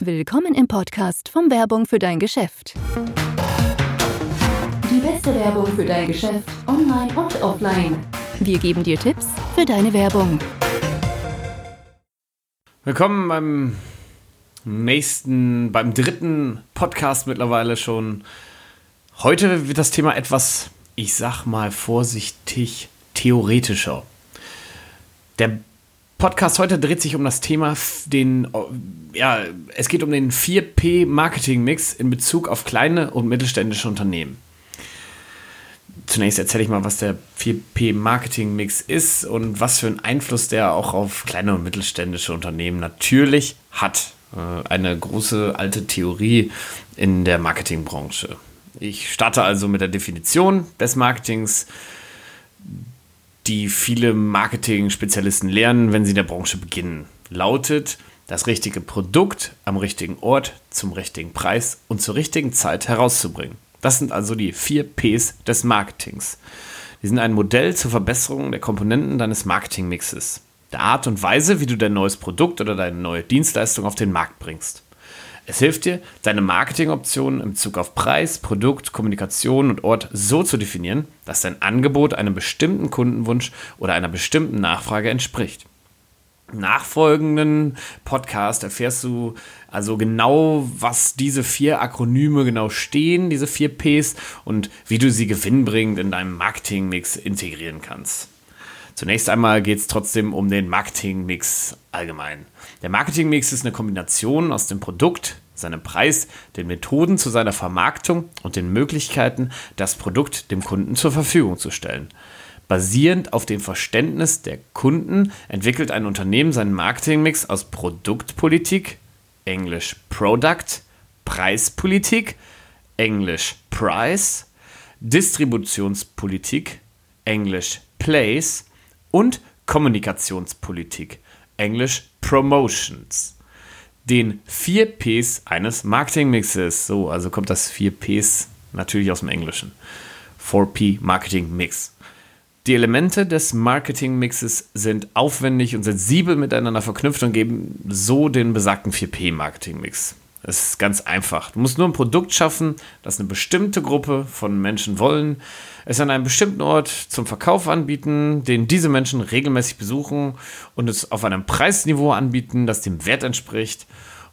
Willkommen im Podcast von Werbung für dein Geschäft. Die beste Werbung für dein Geschäft, online und offline. Wir geben dir Tipps für deine Werbung. Willkommen beim nächsten, beim dritten Podcast mittlerweile schon. Heute wird das Thema etwas, ich sag mal vorsichtig, theoretischer. Der Podcast heute dreht sich um das Thema, den, ja, es geht um den 4P Marketing Mix in Bezug auf kleine und mittelständische Unternehmen. Zunächst erzähle ich mal, was der 4P Marketing Mix ist und was für einen Einfluss der auch auf kleine und mittelständische Unternehmen natürlich hat. Äh, eine große alte Theorie in der Marketingbranche. Ich starte also mit der Definition des Marketings die viele Marketing-Spezialisten lernen, wenn sie in der Branche beginnen. Lautet, das richtige Produkt am richtigen Ort, zum richtigen Preis und zur richtigen Zeit herauszubringen. Das sind also die vier Ps des Marketings. Die sind ein Modell zur Verbesserung der Komponenten deines Marketingmixes. Der Art und Weise, wie du dein neues Produkt oder deine neue Dienstleistung auf den Markt bringst. Es hilft dir, deine Marketingoptionen im Bezug auf Preis, Produkt, Kommunikation und Ort so zu definieren, dass dein Angebot einem bestimmten Kundenwunsch oder einer bestimmten Nachfrage entspricht. Im nachfolgenden Podcast erfährst du also genau, was diese vier Akronyme genau stehen, diese vier Ps und wie du sie gewinnbringend in deinem Marketingmix integrieren kannst. Zunächst einmal geht es trotzdem um den Marketingmix allgemein. Der Marketingmix ist eine Kombination aus dem Produkt, seinem Preis, den Methoden zu seiner Vermarktung und den Möglichkeiten, das Produkt dem Kunden zur Verfügung zu stellen. Basierend auf dem Verständnis der Kunden entwickelt ein Unternehmen seinen Marketingmix aus Produktpolitik, Englisch Product, Preispolitik, Englisch Price, Distributionspolitik, Englisch Place und Kommunikationspolitik, Englisch Promotions. Den 4 Ps eines Marketingmixes. So, also kommt das 4 Ps natürlich aus dem Englischen. 4P Marketing Mix. Die Elemente des Marketingmixes sind aufwendig und sensibel miteinander verknüpft und geben so den besagten 4P Es ist ganz einfach. Du musst nur ein Produkt schaffen, das eine bestimmte Gruppe von Menschen wollen, es an einem bestimmten Ort zum Verkauf anbieten, den diese Menschen regelmäßig besuchen und es auf einem Preisniveau anbieten, das dem Wert entspricht.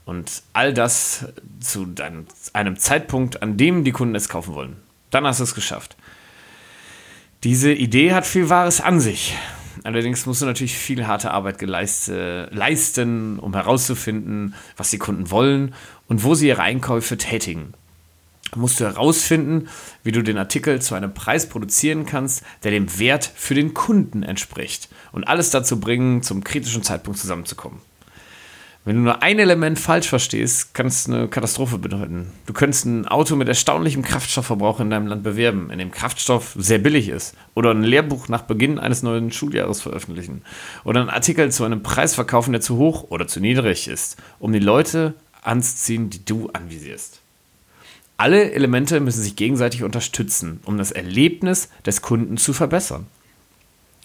Und all das zu einem Zeitpunkt, an dem die Kunden es kaufen wollen. Dann hast du es geschafft. Diese Idee hat viel Wahres an sich. Allerdings musst du natürlich viel harte Arbeit geleiste, leisten, um herauszufinden, was die Kunden wollen und wo sie ihre Einkäufe tätigen. Musst du herausfinden, wie du den Artikel zu einem Preis produzieren kannst, der dem Wert für den Kunden entspricht und alles dazu bringen, zum kritischen Zeitpunkt zusammenzukommen. Wenn du nur ein Element falsch verstehst, kann es eine Katastrophe bedeuten. Du könntest ein Auto mit erstaunlichem Kraftstoffverbrauch in deinem Land bewerben, in dem Kraftstoff sehr billig ist. Oder ein Lehrbuch nach Beginn eines neuen Schuljahres veröffentlichen. Oder einen Artikel zu einem Preis verkaufen, der zu hoch oder zu niedrig ist, um die Leute anzuziehen, die du anvisierst. Alle Elemente müssen sich gegenseitig unterstützen, um das Erlebnis des Kunden zu verbessern.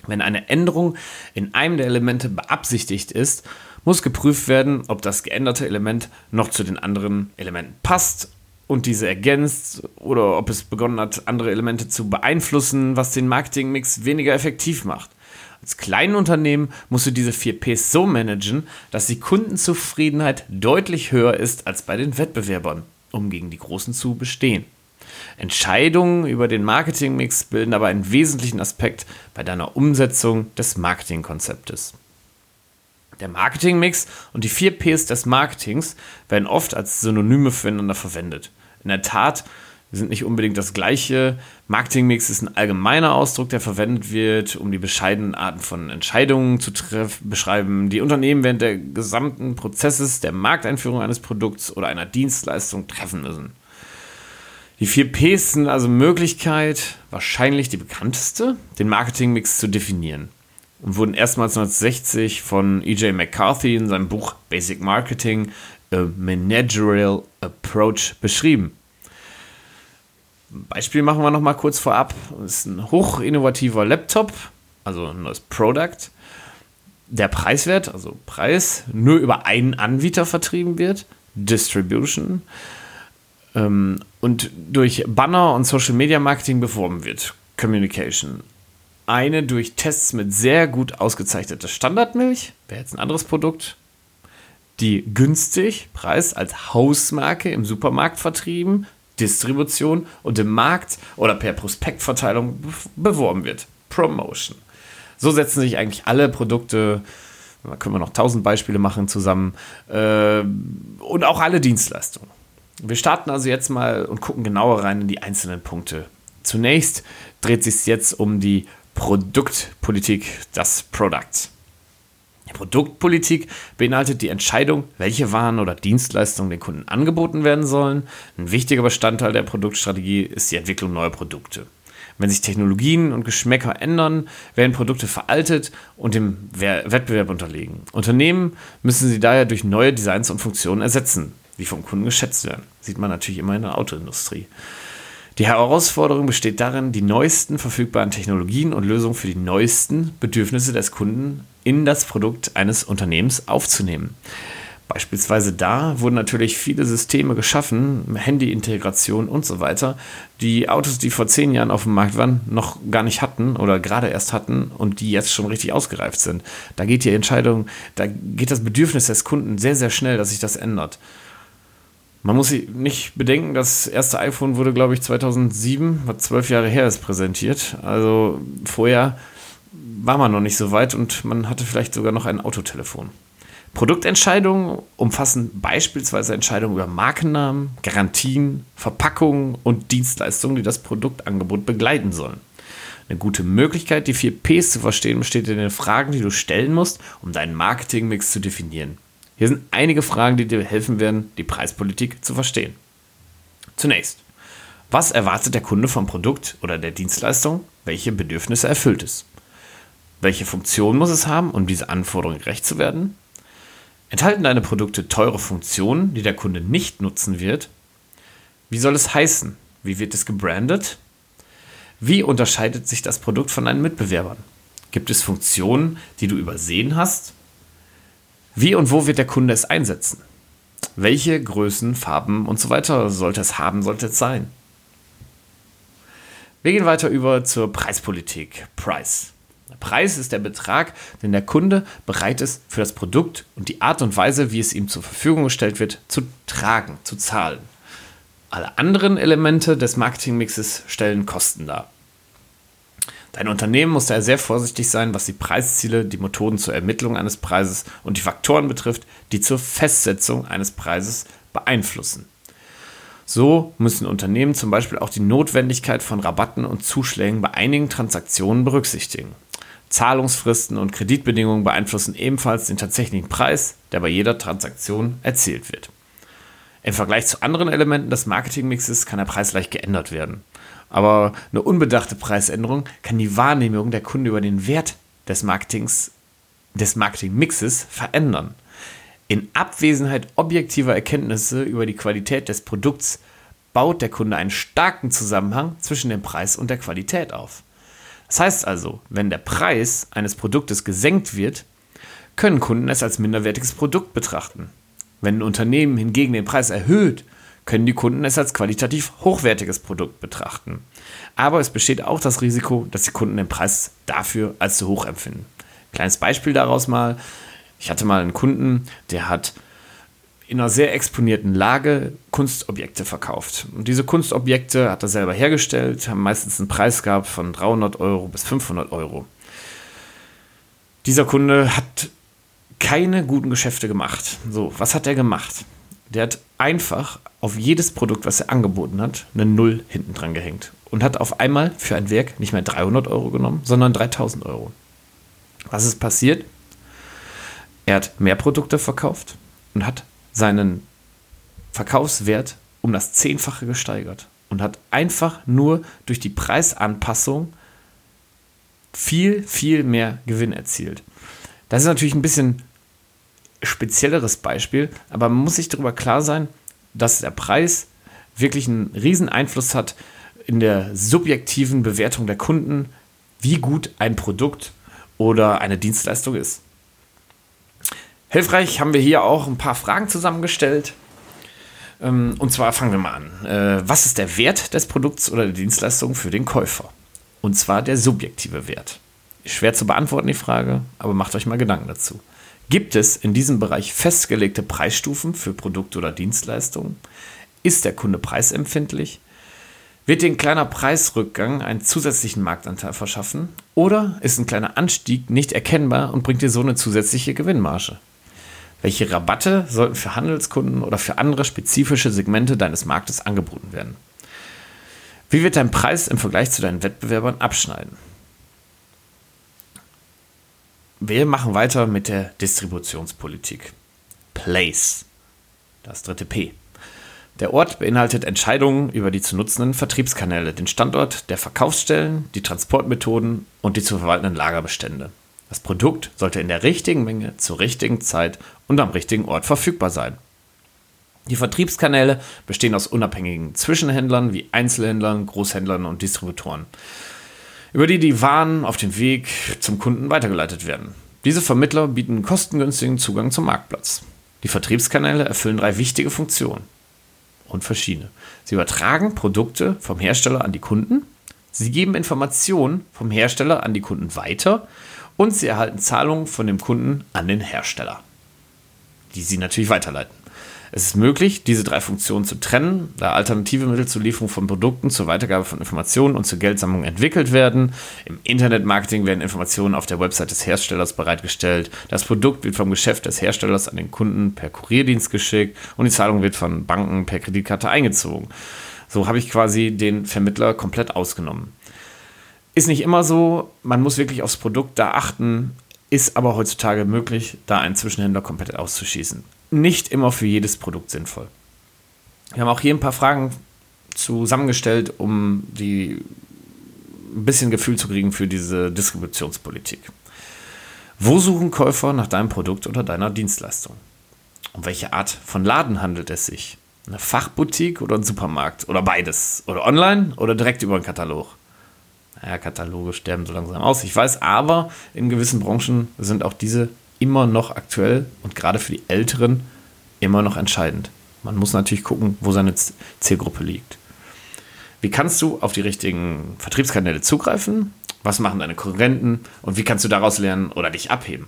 Wenn eine Änderung in einem der Elemente beabsichtigt ist, muss geprüft werden, ob das geänderte Element noch zu den anderen Elementen passt und diese ergänzt oder ob es begonnen hat, andere Elemente zu beeinflussen, was den Marketingmix weniger effektiv macht. Als kleinen Unternehmen musst du diese 4 Ps so managen, dass die Kundenzufriedenheit deutlich höher ist als bei den Wettbewerbern, um gegen die Großen zu bestehen. Entscheidungen über den Marketingmix bilden aber einen wesentlichen Aspekt bei deiner Umsetzung des Marketingkonzeptes. Der Marketingmix und die vier Ps des Marketings werden oft als Synonyme füreinander verwendet. In der Tat sind nicht unbedingt das gleiche. Marketingmix ist ein allgemeiner Ausdruck, der verwendet wird, um die bescheidenen Arten von Entscheidungen zu beschreiben, die Unternehmen während der gesamten Prozesses der Markteinführung eines Produkts oder einer Dienstleistung treffen müssen. Die vier Ps sind also Möglichkeit, wahrscheinlich die bekannteste, den Marketingmix zu definieren und wurden erstmals 1960 von E.J. McCarthy in seinem Buch Basic Marketing A Managerial Approach beschrieben. Beispiel machen wir noch mal kurz vorab. Das ist ein hochinnovativer Laptop, also ein neues Product. der Preiswert, also Preis, nur über einen Anbieter vertrieben wird, Distribution, ähm, und durch Banner und Social Media Marketing beworben wird, Communication. Eine durch Tests mit sehr gut ausgezeichnete Standardmilch, wäre jetzt ein anderes Produkt, die günstig, Preis als Hausmarke im Supermarkt vertrieben, Distribution und im Markt oder per Prospektverteilung beworben wird. Promotion. So setzen sich eigentlich alle Produkte, da können wir noch tausend Beispiele machen zusammen, äh, und auch alle Dienstleistungen. Wir starten also jetzt mal und gucken genauer rein in die einzelnen Punkte. Zunächst dreht sich jetzt um die Produktpolitik, das Product. Die Produktpolitik beinhaltet die Entscheidung, welche Waren oder Dienstleistungen den Kunden angeboten werden sollen. Ein wichtiger Bestandteil der Produktstrategie ist die Entwicklung neuer Produkte. Wenn sich Technologien und Geschmäcker ändern, werden Produkte veraltet und dem Wettbewerb unterlegen. Unternehmen müssen sie daher durch neue Designs und Funktionen ersetzen, die vom Kunden geschätzt werden. Sieht man natürlich immer in der Autoindustrie. Die Herausforderung besteht darin, die neuesten verfügbaren Technologien und Lösungen für die neuesten Bedürfnisse des Kunden in das Produkt eines Unternehmens aufzunehmen. Beispielsweise da wurden natürlich viele Systeme geschaffen, Handy-Integration und so weiter, die Autos, die vor zehn Jahren auf dem Markt waren, noch gar nicht hatten oder gerade erst hatten und die jetzt schon richtig ausgereift sind. Da geht die Entscheidung, da geht das Bedürfnis des Kunden sehr, sehr schnell, dass sich das ändert. Man muss nicht bedenken, das erste iPhone wurde, glaube ich, 2007, was zwölf Jahre her ist, präsentiert. Also vorher war man noch nicht so weit und man hatte vielleicht sogar noch ein Autotelefon. Produktentscheidungen umfassen beispielsweise Entscheidungen über Markennamen, Garantien, Verpackungen und Dienstleistungen, die das Produktangebot begleiten sollen. Eine gute Möglichkeit, die vier Ps zu verstehen, besteht in den Fragen, die du stellen musst, um deinen Marketingmix zu definieren. Hier sind einige Fragen, die dir helfen werden, die Preispolitik zu verstehen. Zunächst, was erwartet der Kunde vom Produkt oder der Dienstleistung? Welche Bedürfnisse erfüllt es? Welche Funktion muss es haben, um diese Anforderungen gerecht zu werden? Enthalten deine Produkte teure Funktionen, die der Kunde nicht nutzen wird? Wie soll es heißen? Wie wird es gebrandet? Wie unterscheidet sich das Produkt von deinen Mitbewerbern? Gibt es Funktionen, die du übersehen hast? Wie und wo wird der Kunde es einsetzen? Welche Größen, Farben und so weiter sollte es haben, sollte es sein? Wir gehen weiter über zur Preispolitik. Der Preis ist der Betrag, den der Kunde bereit ist, für das Produkt und die Art und Weise, wie es ihm zur Verfügung gestellt wird, zu tragen, zu zahlen. Alle anderen Elemente des Marketingmixes stellen Kosten dar. Dein Unternehmen muss daher sehr vorsichtig sein, was die Preisziele, die Methoden zur Ermittlung eines Preises und die Faktoren betrifft, die zur Festsetzung eines Preises beeinflussen. So müssen Unternehmen zum Beispiel auch die Notwendigkeit von Rabatten und Zuschlägen bei einigen Transaktionen berücksichtigen. Zahlungsfristen und Kreditbedingungen beeinflussen ebenfalls den tatsächlichen Preis, der bei jeder Transaktion erzielt wird. Im Vergleich zu anderen Elementen des Marketingmixes kann der Preis leicht geändert werden. Aber eine unbedachte Preisänderung kann die Wahrnehmung der Kunden über den Wert des Marketings, des Marketingmixes verändern. In Abwesenheit objektiver Erkenntnisse über die Qualität des Produkts baut der Kunde einen starken Zusammenhang zwischen dem Preis und der Qualität auf. Das heißt also, wenn der Preis eines Produktes gesenkt wird, können Kunden es als minderwertiges Produkt betrachten. Wenn ein Unternehmen hingegen den Preis erhöht, können die Kunden es als qualitativ hochwertiges Produkt betrachten. Aber es besteht auch das Risiko, dass die Kunden den Preis dafür als zu hoch empfinden. Kleines Beispiel daraus mal. Ich hatte mal einen Kunden, der hat in einer sehr exponierten Lage Kunstobjekte verkauft. Und diese Kunstobjekte hat er selber hergestellt, haben meistens einen Preis gehabt von 300 Euro bis 500 Euro. Dieser Kunde hat keine guten Geschäfte gemacht. So, was hat er gemacht? Der hat einfach auf jedes Produkt, was er angeboten hat, eine Null hinten dran gehängt. Und hat auf einmal für ein Werk nicht mehr 300 Euro genommen, sondern 3000 Euro. Was ist passiert? Er hat mehr Produkte verkauft und hat seinen Verkaufswert um das Zehnfache gesteigert und hat einfach nur durch die Preisanpassung viel, viel mehr Gewinn erzielt. Das ist natürlich ein bisschen spezielleres Beispiel, aber man muss sich darüber klar sein, dass der Preis wirklich einen riesen Einfluss hat in der subjektiven Bewertung der Kunden, wie gut ein Produkt oder eine Dienstleistung ist. Hilfreich haben wir hier auch ein paar Fragen zusammengestellt. Ähm, und zwar fangen wir mal an. Äh, was ist der Wert des Produkts oder der Dienstleistung für den Käufer? Und zwar der subjektive Wert. Schwer zu beantworten die Frage, aber macht euch mal Gedanken dazu. Gibt es in diesem Bereich festgelegte Preisstufen für Produkte oder Dienstleistungen? Ist der Kunde preisempfindlich? Wird dir ein kleiner Preisrückgang einen zusätzlichen Marktanteil verschaffen? Oder ist ein kleiner Anstieg nicht erkennbar und bringt dir so eine zusätzliche Gewinnmarge? Welche Rabatte sollten für Handelskunden oder für andere spezifische Segmente deines Marktes angeboten werden? Wie wird dein Preis im Vergleich zu deinen Wettbewerbern abschneiden? Wir machen weiter mit der Distributionspolitik. Place. Das dritte P. Der Ort beinhaltet Entscheidungen über die zu nutzenden Vertriebskanäle, den Standort der Verkaufsstellen, die Transportmethoden und die zu verwaltenden Lagerbestände. Das Produkt sollte in der richtigen Menge zur richtigen Zeit und am richtigen Ort verfügbar sein. Die Vertriebskanäle bestehen aus unabhängigen Zwischenhändlern wie Einzelhändlern, Großhändlern und Distributoren, über die die Waren auf dem Weg zum Kunden weitergeleitet werden. Diese Vermittler bieten kostengünstigen Zugang zum Marktplatz. Die Vertriebskanäle erfüllen drei wichtige Funktionen und verschiedene. Sie übertragen Produkte vom Hersteller an die Kunden, sie geben Informationen vom Hersteller an die Kunden weiter und sie erhalten Zahlungen von dem Kunden an den Hersteller, die sie natürlich weiterleiten. Es ist möglich, diese drei Funktionen zu trennen, da alternative Mittel zur Lieferung von Produkten, zur Weitergabe von Informationen und zur Geldsammlung entwickelt werden. Im Internetmarketing werden Informationen auf der Website des Herstellers bereitgestellt. Das Produkt wird vom Geschäft des Herstellers an den Kunden per Kurierdienst geschickt und die Zahlung wird von Banken per Kreditkarte eingezogen. So habe ich quasi den Vermittler komplett ausgenommen. Ist nicht immer so, man muss wirklich aufs Produkt da achten, ist aber heutzutage möglich, da einen Zwischenhändler komplett auszuschießen. Nicht immer für jedes Produkt sinnvoll. Wir haben auch hier ein paar Fragen zusammengestellt, um die ein bisschen Gefühl zu kriegen für diese Distributionspolitik. Wo suchen Käufer nach deinem Produkt oder deiner Dienstleistung? Um welche Art von Laden handelt es sich? Eine Fachboutique oder ein Supermarkt? Oder beides? Oder online oder direkt über einen Katalog? naja, Kataloge sterben so langsam aus. Ich weiß, aber in gewissen Branchen sind auch diese immer noch aktuell und gerade für die Älteren immer noch entscheidend. Man muss natürlich gucken, wo seine Zielgruppe liegt. Wie kannst du auf die richtigen Vertriebskanäle zugreifen? Was machen deine Konkurrenten? Und wie kannst du daraus lernen oder dich abheben?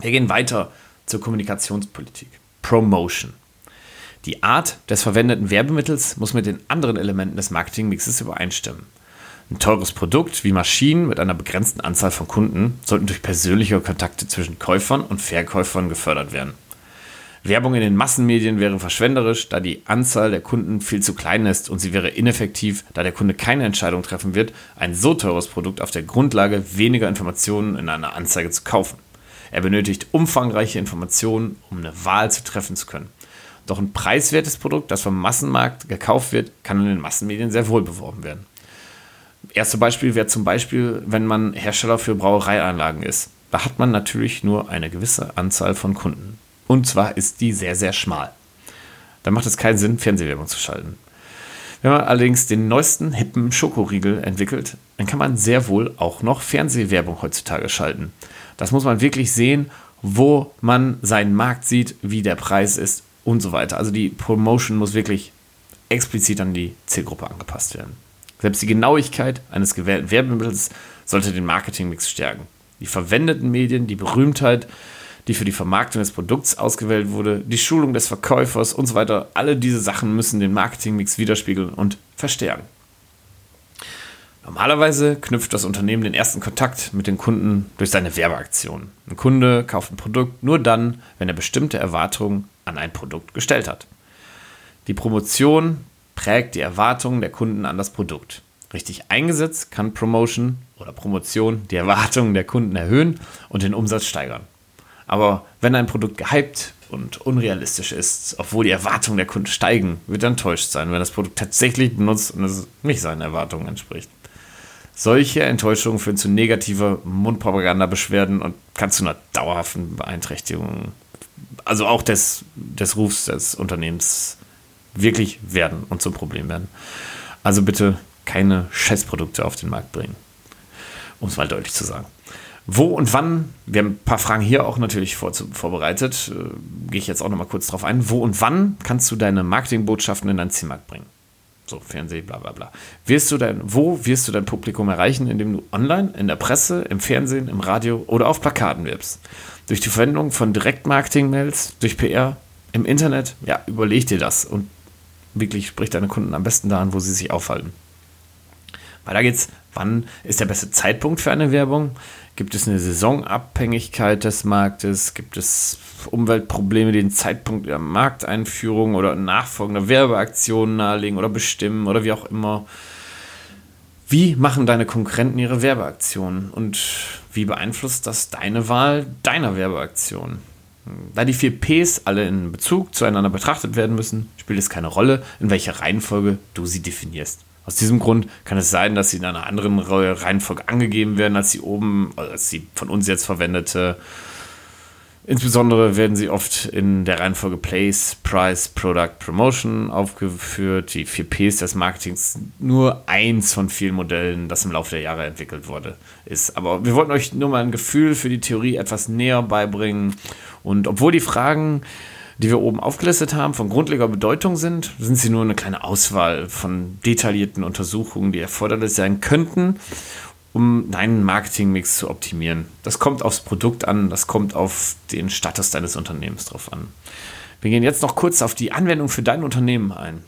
Wir gehen weiter zur Kommunikationspolitik. Promotion. Die Art des verwendeten Werbemittels muss mit den anderen Elementen des Marketingmixes übereinstimmen. Ein teures Produkt wie Maschinen mit einer begrenzten Anzahl von Kunden sollten durch persönliche Kontakte zwischen Käufern und Verkäufern gefördert werden. Werbung in den Massenmedien wäre verschwenderisch, da die Anzahl der Kunden viel zu klein ist und sie wäre ineffektiv, da der Kunde keine Entscheidung treffen wird, ein so teures Produkt auf der Grundlage weniger Informationen in einer Anzeige zu kaufen. Er benötigt umfangreiche Informationen, um eine Wahl zu treffen zu können. Doch ein preiswertes Produkt, das vom Massenmarkt gekauft wird, kann in den Massenmedien sehr wohl beworben werden erste Beispiel wäre zum Beispiel, wenn man Hersteller für Brauereianlagen ist. Da hat man natürlich nur eine gewisse Anzahl von Kunden. Und zwar ist die sehr, sehr schmal. Da macht es keinen Sinn, Fernsehwerbung zu schalten. Wenn man allerdings den neuesten hippen Schokoriegel entwickelt, dann kann man sehr wohl auch noch Fernsehwerbung heutzutage schalten. Das muss man wirklich sehen, wo man seinen Markt sieht, wie der Preis ist und so weiter. Also die Promotion muss wirklich explizit an die Zielgruppe angepasst werden. Selbst die Genauigkeit eines gewählten Werbemittels sollte den Marketingmix stärken. Die verwendeten Medien, die Berühmtheit, die für die Vermarktung des Produkts ausgewählt wurde, die Schulung des Verkäufers und so weiter, alle diese Sachen müssen den Marketingmix widerspiegeln und verstärken. Normalerweise knüpft das Unternehmen den ersten Kontakt mit den Kunden durch seine Werbeaktion. Ein Kunde kauft ein Produkt nur dann, wenn er bestimmte Erwartungen an ein Produkt gestellt hat. Die Promotion prägt die Erwartungen der Kunden an das Produkt. Richtig eingesetzt kann Promotion oder Promotion die Erwartungen der Kunden erhöhen und den Umsatz steigern. Aber wenn ein Produkt gehypt und unrealistisch ist, obwohl die Erwartungen der Kunden steigen, wird er enttäuscht sein, wenn das Produkt tatsächlich benutzt und es nicht seinen Erwartungen entspricht. Solche Enttäuschungen führen zu negativer Mundpropagandabeschwerden und kann zu einer dauerhaften Beeinträchtigung, also auch des, des Rufs des Unternehmens wirklich werden und zum Problem werden. Also bitte keine Scheißprodukte auf den Markt bringen. Um es mal deutlich zu sagen. Wo und wann, wir haben ein paar Fragen hier auch natürlich vor, vorbereitet, äh, gehe ich jetzt auch nochmal kurz drauf ein. Wo und wann kannst du deine Marketingbotschaften in dein Zielmarkt bringen? So, Fernsehen, bla bla bla. Wirst du dein, wo wirst du dein Publikum erreichen, indem du online, in der Presse, im Fernsehen, im Radio oder auf Plakaten wirbst? Durch die Verwendung von Direktmarketing-Mails, durch PR, im Internet? Ja, überleg dir das und wirklich sprich deine Kunden am besten da an, wo sie sich aufhalten. Weil da geht's, wann ist der beste Zeitpunkt für eine Werbung? Gibt es eine Saisonabhängigkeit des Marktes? Gibt es Umweltprobleme, die den Zeitpunkt der Markteinführung oder nachfolgender Werbeaktionen nahelegen oder bestimmen oder wie auch immer? Wie machen deine Konkurrenten ihre Werbeaktionen und wie beeinflusst das deine Wahl deiner Werbeaktion? Da die vier Ps alle in Bezug zueinander betrachtet werden müssen, spielt es keine Rolle, in welcher Reihenfolge du sie definierst. Aus diesem Grund kann es sein, dass sie in einer anderen Reihenfolge angegeben werden, als sie oben, als die von uns jetzt verwendete. Insbesondere werden sie oft in der Reihenfolge Place, Price, Product, Promotion aufgeführt. Die 4 Ps des Marketings nur eins von vielen Modellen, das im Laufe der Jahre entwickelt wurde, ist. Aber wir wollten euch nur mal ein Gefühl für die Theorie etwas näher beibringen. Und obwohl die Fragen die wir oben aufgelistet haben, von grundleger Bedeutung sind, sind sie nur eine kleine Auswahl von detaillierten Untersuchungen, die erforderlich sein könnten, um deinen Marketingmix zu optimieren. Das kommt aufs Produkt an, das kommt auf den Status deines Unternehmens drauf an. Wir gehen jetzt noch kurz auf die Anwendung für dein Unternehmen ein.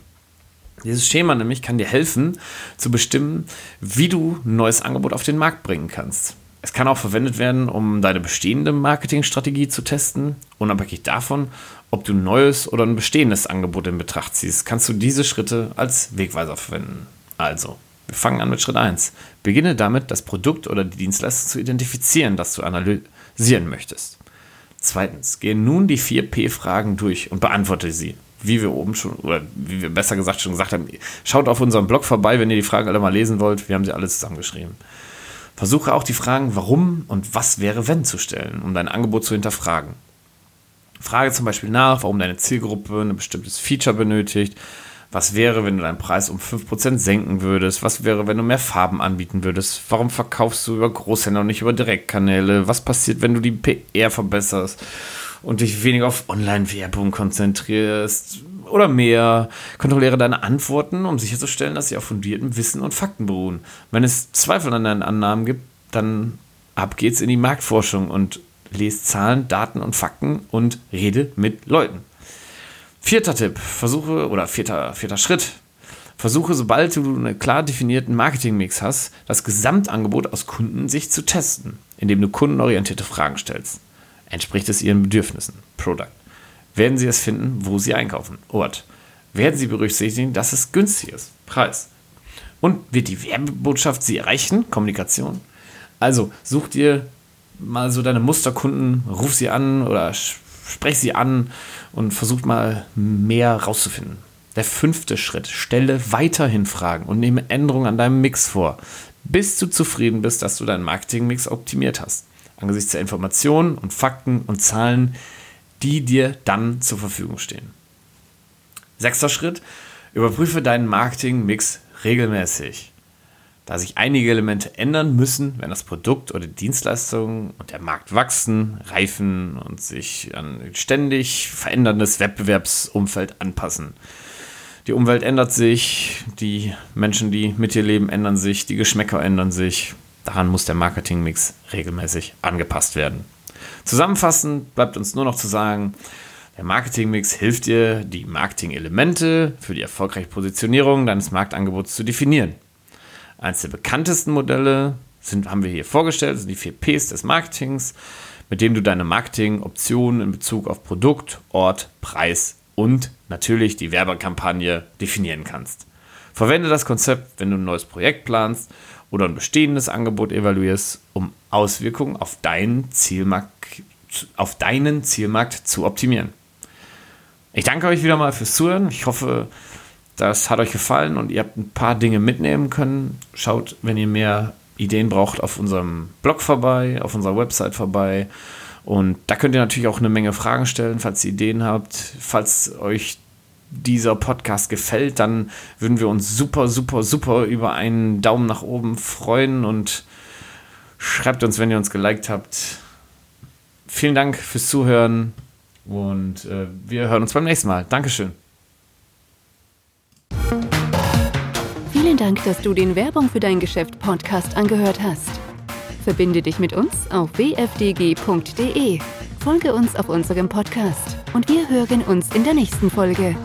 Dieses Schema nämlich kann dir helfen, zu bestimmen, wie du ein neues Angebot auf den Markt bringen kannst. Es kann auch verwendet werden, um deine bestehende Marketingstrategie zu testen, unabhängig davon, ob du ein neues oder ein bestehendes Angebot in Betracht ziehst, kannst du diese Schritte als Wegweiser verwenden. Also, wir fangen an mit Schritt 1. Beginne damit, das Produkt oder die Dienstleistung zu identifizieren, das du analysieren möchtest. Zweitens, gehe nun die 4P-Fragen durch und beantworte sie. Wie wir oben schon, oder wie wir besser gesagt schon gesagt haben, schaut auf unserem Blog vorbei, wenn ihr die Fragen alle mal lesen wollt. Wir haben sie alle zusammengeschrieben. Versuche auch die Fragen warum und was wäre wenn zu stellen, um dein Angebot zu hinterfragen. Frage zum Beispiel nach, warum deine Zielgruppe ein bestimmtes Feature benötigt. Was wäre, wenn du deinen Preis um 5% senken würdest? Was wäre, wenn du mehr Farben anbieten würdest? Warum verkaufst du über Großhändler und nicht über Direktkanäle? Was passiert, wenn du die PR verbesserst und dich weniger auf Online-Werbung konzentrierst? Oder mehr. Kontrolliere deine Antworten, um sicherzustellen, dass sie auf fundiertem Wissen und Fakten beruhen. Wenn es Zweifel an deinen Annahmen gibt, dann ab geht's in die Marktforschung und lese Zahlen, Daten und Fakten und rede mit Leuten. Vierter Tipp, versuche, oder vierter, vierter Schritt, versuche, sobald du einen klar definierten Marketingmix hast, das Gesamtangebot aus Kundensicht zu testen, indem du kundenorientierte Fragen stellst. Entspricht es ihren Bedürfnissen? Product. Werden sie es finden, wo sie einkaufen? Ort. Werden sie berücksichtigen, dass es günstig ist? Preis. Und wird die Werbebotschaft sie erreichen? Kommunikation. Also such dir mal so deine Musterkunden, ruf sie an oder sprech sie an und versuch mal mehr rauszufinden. Der fünfte Schritt, stelle weiterhin Fragen und nehme Änderungen an deinem Mix vor, bis du zufrieden bist, dass du deinen Marketingmix optimiert hast. Angesichts der Informationen und Fakten und Zahlen, die dir dann zur Verfügung stehen. Sechster Schritt, überprüfe deinen Marketingmix regelmäßig. Da sich einige Elemente ändern müssen, wenn das Produkt oder die Dienstleistung und der Markt wachsen, reifen und sich an ständig veränderndes Wettbewerbsumfeld anpassen. Die Umwelt ändert sich, die Menschen, die mit dir leben, ändern sich, die Geschmäcker ändern sich. Daran muss der Marketingmix regelmäßig angepasst werden. Zusammenfassend bleibt uns nur noch zu sagen, der Marketingmix hilft dir, die Marketing-Elemente für die erfolgreiche Positionierung deines Marktangebots zu definieren. Eines der bekanntesten Modelle sind, haben wir hier vorgestellt, sind die vier Ps des Marketings, mit dem du deine Marketingoptionen in Bezug auf Produkt, Ort, Preis und natürlich die Werbekampagne definieren kannst. Verwende das Konzept, wenn du ein neues Projekt planst oder ein bestehendes Angebot evaluierst, um Auswirkungen auf deinen Zielmarkt, auf deinen Zielmarkt zu optimieren. Ich danke euch wieder mal fürs Zuhören. Ich hoffe, das hat euch gefallen und ihr habt ein paar Dinge mitnehmen können. Schaut, wenn ihr mehr Ideen braucht, auf unserem Blog vorbei, auf unserer Website vorbei. Und da könnt ihr natürlich auch eine Menge Fragen stellen, falls ihr Ideen habt. Falls euch dieser Podcast gefällt, dann würden wir uns super, super, super über einen Daumen nach oben freuen und Schreibt uns, wenn ihr uns geliked habt. Vielen Dank fürs Zuhören und äh, wir hören uns beim nächsten Mal. Dankeschön. Vielen Dank, dass du den Werbung für dein Geschäft Podcast angehört hast. Verbinde dich mit uns auf wfdg.de. Folge uns auf unserem Podcast und wir hören uns in der nächsten Folge.